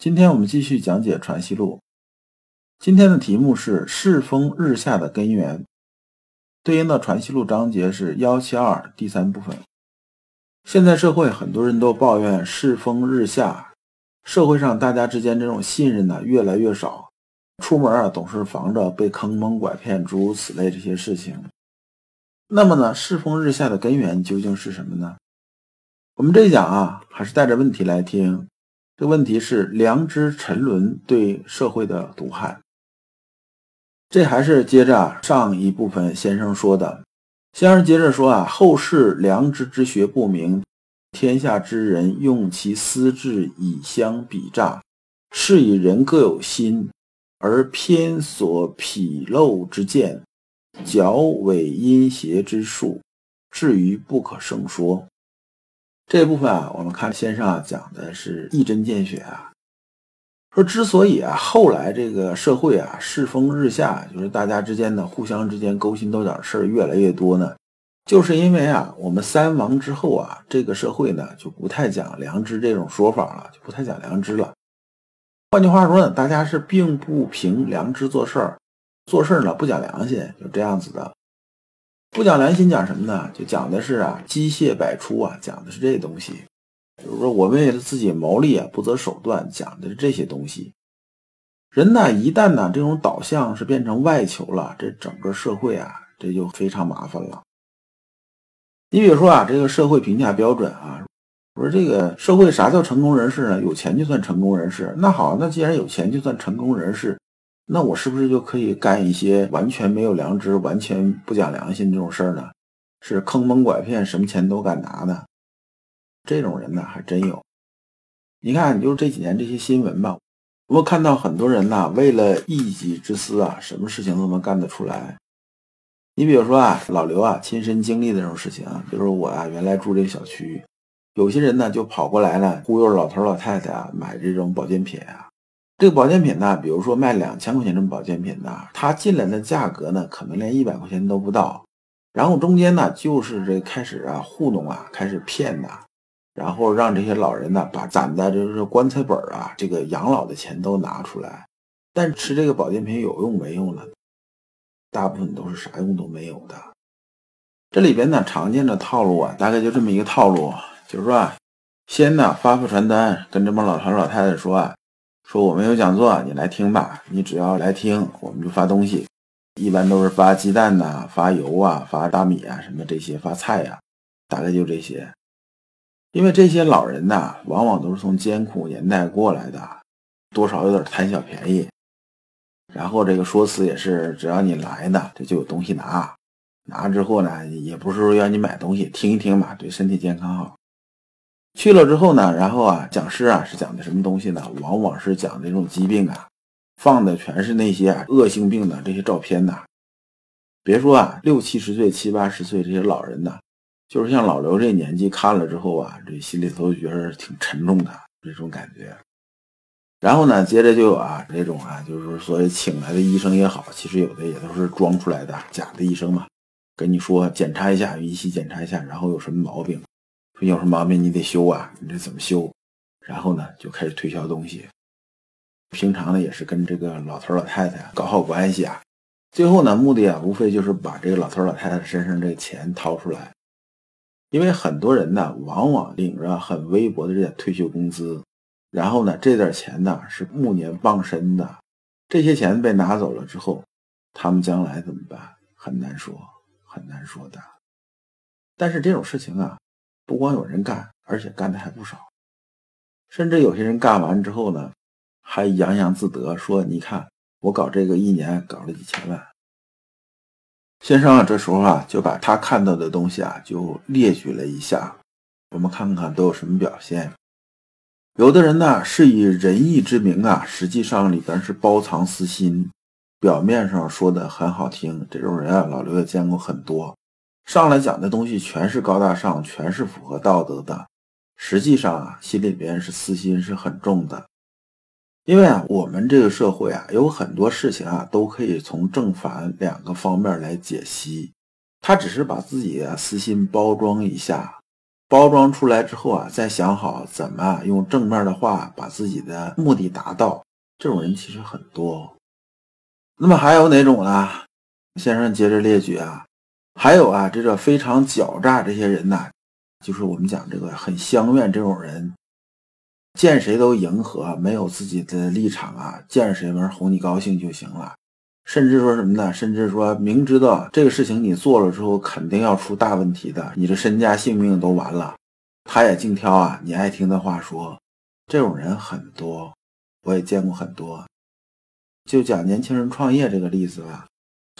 今天我们继续讲解《传习录》，今天的题目是“世风日下的根源”，对应的《传习录》章节是幺七二第三部分。现在社会很多人都抱怨世风日下，社会上大家之间这种信任呢越来越少，出门啊总是防着被坑蒙拐骗，诸如此类这些事情。那么呢，世风日下的根源究竟是什么呢？我们这一讲啊，还是带着问题来听。这问题是良知沉沦对社会的毒害。这还是接着上一部分先生说的。先生接着说啊，后世良知之学不明，天下之人用其私智以相比诈，是以人各有心，而偏所纰漏之见，矫伪阴邪之术，至于不可胜说。这部分啊，我们看先生啊讲的是一针见血啊，说之所以啊后来这个社会啊世风日下，就是大家之间呢互相之间勾心斗角的事儿越来越多呢，就是因为啊我们三王之后啊，这个社会呢就不太讲良知这种说法了，就不太讲良知了。换句话说呢，大家是并不凭良知做事儿，做事儿呢不讲良心，就这样子的。不讲良心，讲什么呢？就讲的是啊，机械百出啊，讲的是这东西。就是说，我为了自己谋利啊，不择手段，讲的是这些东西。人呢，一旦呢这种导向是变成外求了，这整个社会啊，这就非常麻烦了。你比如说啊，这个社会评价标准啊，我说这个社会啥叫成功人士呢？有钱就算成功人士。那好，那既然有钱就算成功人士。那我是不是就可以干一些完全没有良知、完全不讲良心这种事儿呢？是坑蒙拐骗，什么钱都敢拿呢？这种人呢，还真有。你看，你就这几年这些新闻吧，我们看到很多人呐，为了一己之私啊，什么事情都能干得出来。你比如说啊，老刘啊，亲身经历的这种事情啊，比如说我啊，原来住这个小区，有些人呢就跑过来了，忽悠老头老太太啊，买这种保健品啊。这个保健品呢，比如说卖两千块钱这么保健品呢，它进来的价格呢，可能连一百块钱都不到。然后中间呢，就是这开始啊糊弄啊，开始骗呐，然后让这些老人呢，把攒的就是棺材本啊，这个养老的钱都拿出来。但吃这个保健品有用没用呢？大部分都是啥用都没有的。这里边呢，常见的套路啊，大概就这么一个套路，就是说啊，先呢发发传单，跟这帮老头老太太说啊。说我们有讲座，你来听吧。你只要来听，我们就发东西。一般都是发鸡蛋呐，发油啊，发大米啊，什么这些，发菜呀，大概就这些。因为这些老人呐，往往都是从艰苦年代过来的，多少有点贪小便宜。然后这个说辞也是，只要你来呢，这就有东西拿。拿之后呢，也不是说让你买东西，听一听嘛，对身体健康好。去了之后呢，然后啊，讲师啊是讲的什么东西呢？往往是讲这种疾病啊，放的全是那些恶性病的这些照片呐。别说啊，六七十岁、七八十岁这些老人呐，就是像老刘这年纪看了之后啊，这心里头觉得挺沉重的这种感觉。然后呢，接着就有啊这种啊，就是所谓请来的医生也好，其实有的也都是装出来的假的医生嘛，跟你说检查一下，仪器检查一下，然后有什么毛病。有什么毛病你得修啊？你这怎么修？然后呢，就开始推销东西。平常呢，也是跟这个老头老太太搞好关系啊。最后呢，目的啊，无非就是把这个老头老太太身上这个钱掏出来。因为很多人呢，往往领着很微薄的这点退休工资，然后呢，这点钱呢是暮年傍身的。这些钱被拿走了之后，他们将来怎么办？很难说，很难说的。但是这种事情啊。不光有人干，而且干的还不少，甚至有些人干完之后呢，还洋洋自得说：“你看，我搞这个一年搞了几千万。”先生啊，这时候啊，就把他看到的东西啊，就列举了一下，我们看看都有什么表现。有的人呢是以仁义之名啊，实际上里边是包藏私心，表面上说的很好听，这种人啊，老刘也见过很多。上来讲的东西全是高大上，全是符合道德的，实际上啊，心里边是私心是很重的。因为啊，我们这个社会啊，有很多事情啊，都可以从正反两个方面来解析。他只是把自己的私心包装一下，包装出来之后啊，再想好怎么用正面的话把自己的目的达到。这种人其实很多。那么还有哪种呢？先生接着列举啊。还有啊，这个非常狡诈，这些人呐，就是我们讲这个很相怨这种人，见谁都迎合，没有自己的立场啊，见谁玩哄你高兴就行了，甚至说什么呢？甚至说明知道这个事情你做了之后肯定要出大问题的，你的身家性命都完了，他也净挑啊你爱听的话说，这种人很多，我也见过很多。就讲年轻人创业这个例子吧。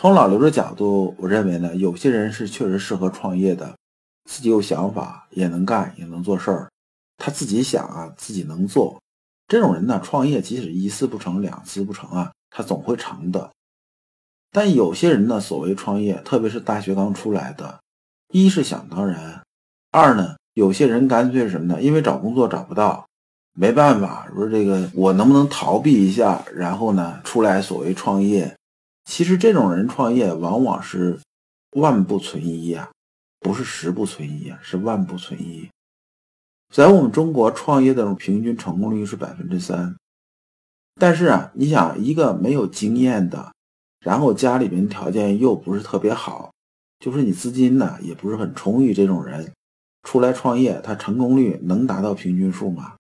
从老刘的角度，我认为呢，有些人是确实适合创业的，自己有想法，也能干，也能做事儿。他自己想啊，自己能做。这种人呢，创业即使一次不成，两次不成啊，他总会成的。但有些人呢，所谓创业，特别是大学刚出来的，一是想当然，二呢，有些人干脆什么呢？因为找工作找不到，没办法，说这个我能不能逃避一下，然后呢，出来所谓创业。其实这种人创业往往是万不存一啊，不是十不存一啊，是万不存一。在我们中国创业的平均成功率是百分之三，但是啊，你想一个没有经验的，然后家里边条件又不是特别好，就是你资金呢也不是很充裕，这种人出来创业，他成功率能达到平均数吗？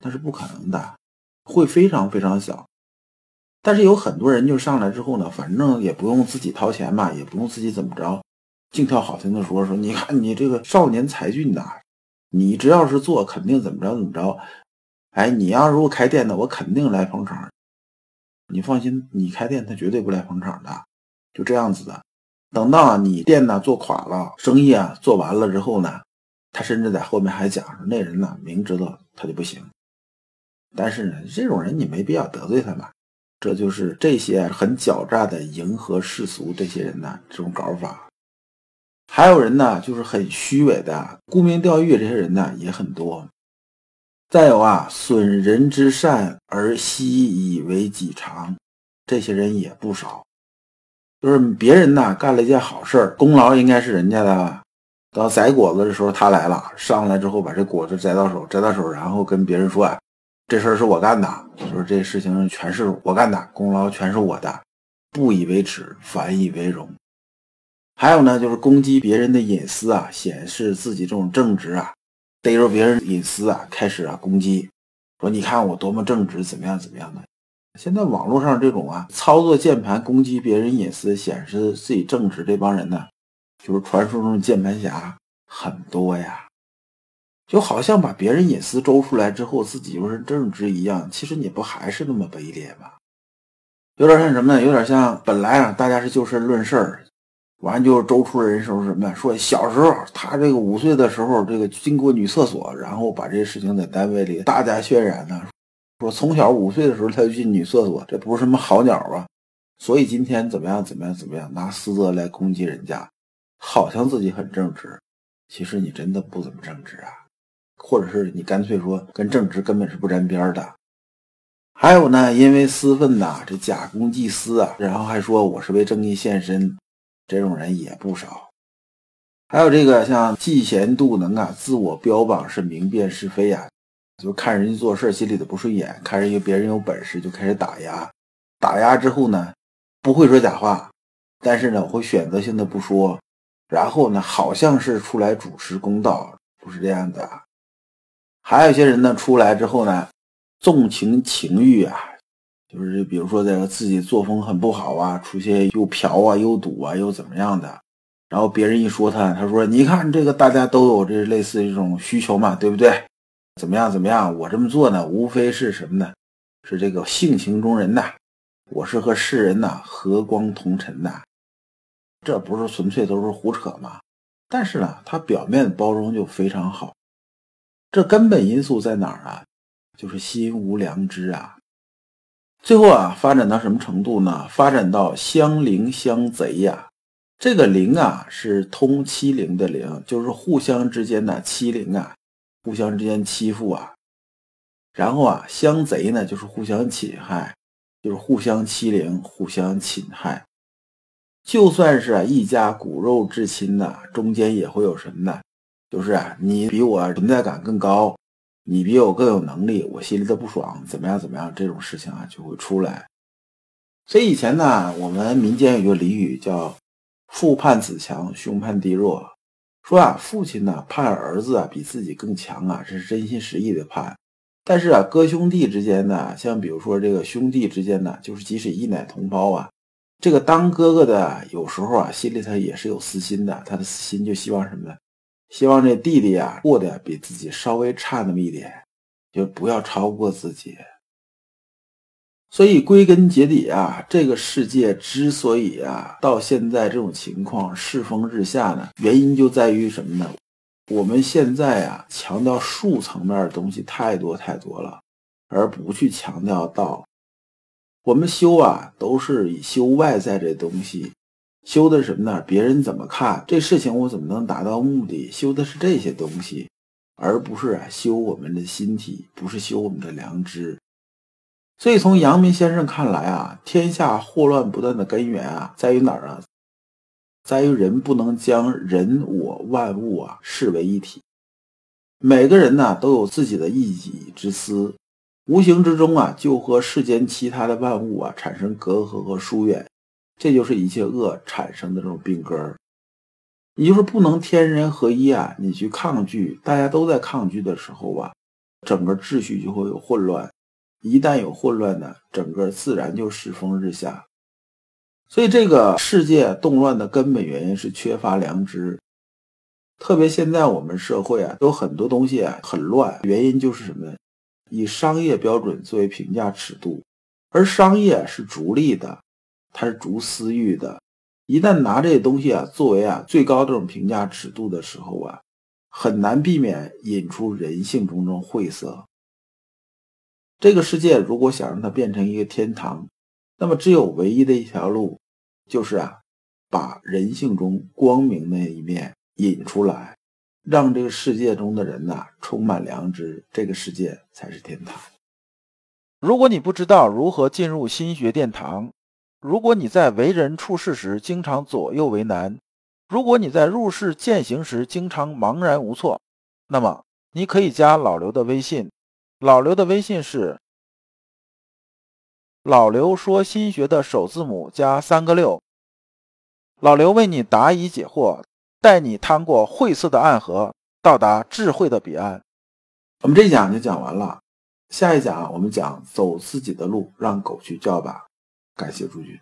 那是不可能的，会非常非常小。但是有很多人就上来之后呢，反正也不用自己掏钱嘛，也不用自己怎么着，净挑好听的说说。你看你这个少年才俊呐，你只要是做，肯定怎么着怎么着。哎，你要如果开店的，我肯定来捧场。你放心，你开店他绝对不来捧场的，就这样子的。等到你店呢做垮了，生意啊做完了之后呢，他甚至在后面还讲说那人呢明知道他就不行。但是呢，这种人你没必要得罪他嘛。这就是这些很狡诈的迎合世俗这些人呢，这种搞法。还有人呢，就是很虚伪的沽名钓誉，这些人呢也很多。再有啊，损人之善而习以为己长，这些人也不少。就是别人呢干了一件好事，功劳应该是人家的。到摘果子的时候，他来了，上来之后把这果子摘到手，摘到手，然后跟别人说啊。这事儿是我干的，说这事情全是我干的，功劳全是我的，不以为耻，反以为荣。还有呢，就是攻击别人的隐私啊，显示自己这种正直啊，逮着别人隐私啊，开始啊攻击，说你看我多么正直，怎么样怎么样的。现在网络上这种啊，操作键盘攻击别人隐私，显示自己正直这帮人呢，就是传说中的键盘侠很多呀。就好像把别人隐私周出来之后，自己又是正直一样，其实你不还是那么卑劣吗？有点像什么呢？有点像本来啊，大家是就事论事儿，完就周出人时候什么呀？说小时候他这个五岁的时候，这个经过女厕所，然后把这事情在单位里大家渲染呢。说从小五岁的时候他就进女厕所，这不是什么好鸟啊！所以今天怎么样怎么样怎么样，拿私德来攻击人家，好像自己很正直，其实你真的不怎么正直啊。或者是你干脆说跟正直根本是不沾边的，还有呢，因为私愤呐，这假公济私啊，然后还说我是为正义献身，这种人也不少。还有这个像嫉贤妒能啊，自我标榜是明辨是非呀，就看人家做事心里的不顺眼，看人家别人有本事就开始打压，打压之后呢，不会说假话，但是呢，我会选择性的不说，然后呢，好像是出来主持公道，不是这样的。还有一些人呢，出来之后呢，纵情情欲啊，就是比如说这个自己作风很不好啊，出现又嫖啊，又赌啊，又怎么样的，然后别人一说他，他说：“你看这个大家都有这类似这种需求嘛，对不对？怎么样怎么样？我这么做呢，无非是什么呢？是这个性情中人呐，我是和世人呐和光同尘呐，这不是纯粹都是胡扯吗？但是呢，他表面包装就非常好。”这根本因素在哪儿啊？就是心无良知啊。最后啊，发展到什么程度呢？发展到相邻相贼呀。这个邻啊，是通欺凌的邻，就是互相之间的欺凌啊，互相之间欺负啊。然后啊，相贼呢，就是互相侵害，就是互相欺凌、互相侵害。就算是啊一家骨肉至亲呐，中间也会有什么呢？就是啊，你比我存在感更高，你比我更有能力，我心里都不爽，怎么样怎么样？这种事情啊就会出来。所以以前呢，我们民间有个俚语叫“父盼子强，兄盼弟弱”，说啊，父亲呢盼儿子啊比自己更强啊，这是真心实意的盼。但是啊，哥兄弟之间呢，像比如说这个兄弟之间呢，就是即使一奶同胞啊。这个当哥哥的有时候啊，心里头也是有私心的。他的私心就希望什么呢？希望这弟弟啊过得比自己稍微差那么一点，就不要超过自己。所以归根结底啊，这个世界之所以啊到现在这种情况世风日下呢，原因就在于什么呢？我们现在啊强调术层面的东西太多太多了，而不去强调道。我们修啊，都是以修外在这东西，修的是什么呢？别人怎么看这事情，我怎么能达到目的？修的是这些东西，而不是啊修我们的心体，不是修我们的良知。所以从阳明先生看来啊，天下祸乱不断的根源啊，在于哪儿啊？在于人不能将人我万物啊视为一体，每个人呢都有自己的一己之私。无形之中啊，就和世间其他的万物啊产生隔阂和疏远，这就是一切恶产生的这种病根儿。也就是不能天人合一啊，你去抗拒，大家都在抗拒的时候吧，整个秩序就会有混乱。一旦有混乱呢，整个自然就世风日下。所以这个世界动乱的根本原因是缺乏良知。特别现在我们社会啊，有很多东西啊很乱，原因就是什么？以商业标准作为评价尺度，而商业是逐利的，它是逐私欲的。一旦拿这些东西啊作为啊最高这种评价尺度的时候啊，很难避免引出人性中这种晦涩。这个世界如果想让它变成一个天堂，那么只有唯一的一条路，就是啊把人性中光明的一面引出来。让这个世界中的人呐充满良知，这个世界才是天堂。如果你不知道如何进入心学殿堂，如果你在为人处事时经常左右为难，如果你在入世践行时经常茫然无措，那么你可以加老刘的微信。老刘的微信是老刘说心学的首字母加三个六。老刘为你答疑解惑。带你趟过晦涩的暗河，到达智慧的彼岸。我们这一讲就讲完了，下一讲我们讲走自己的路，让狗去叫吧。感谢诸君。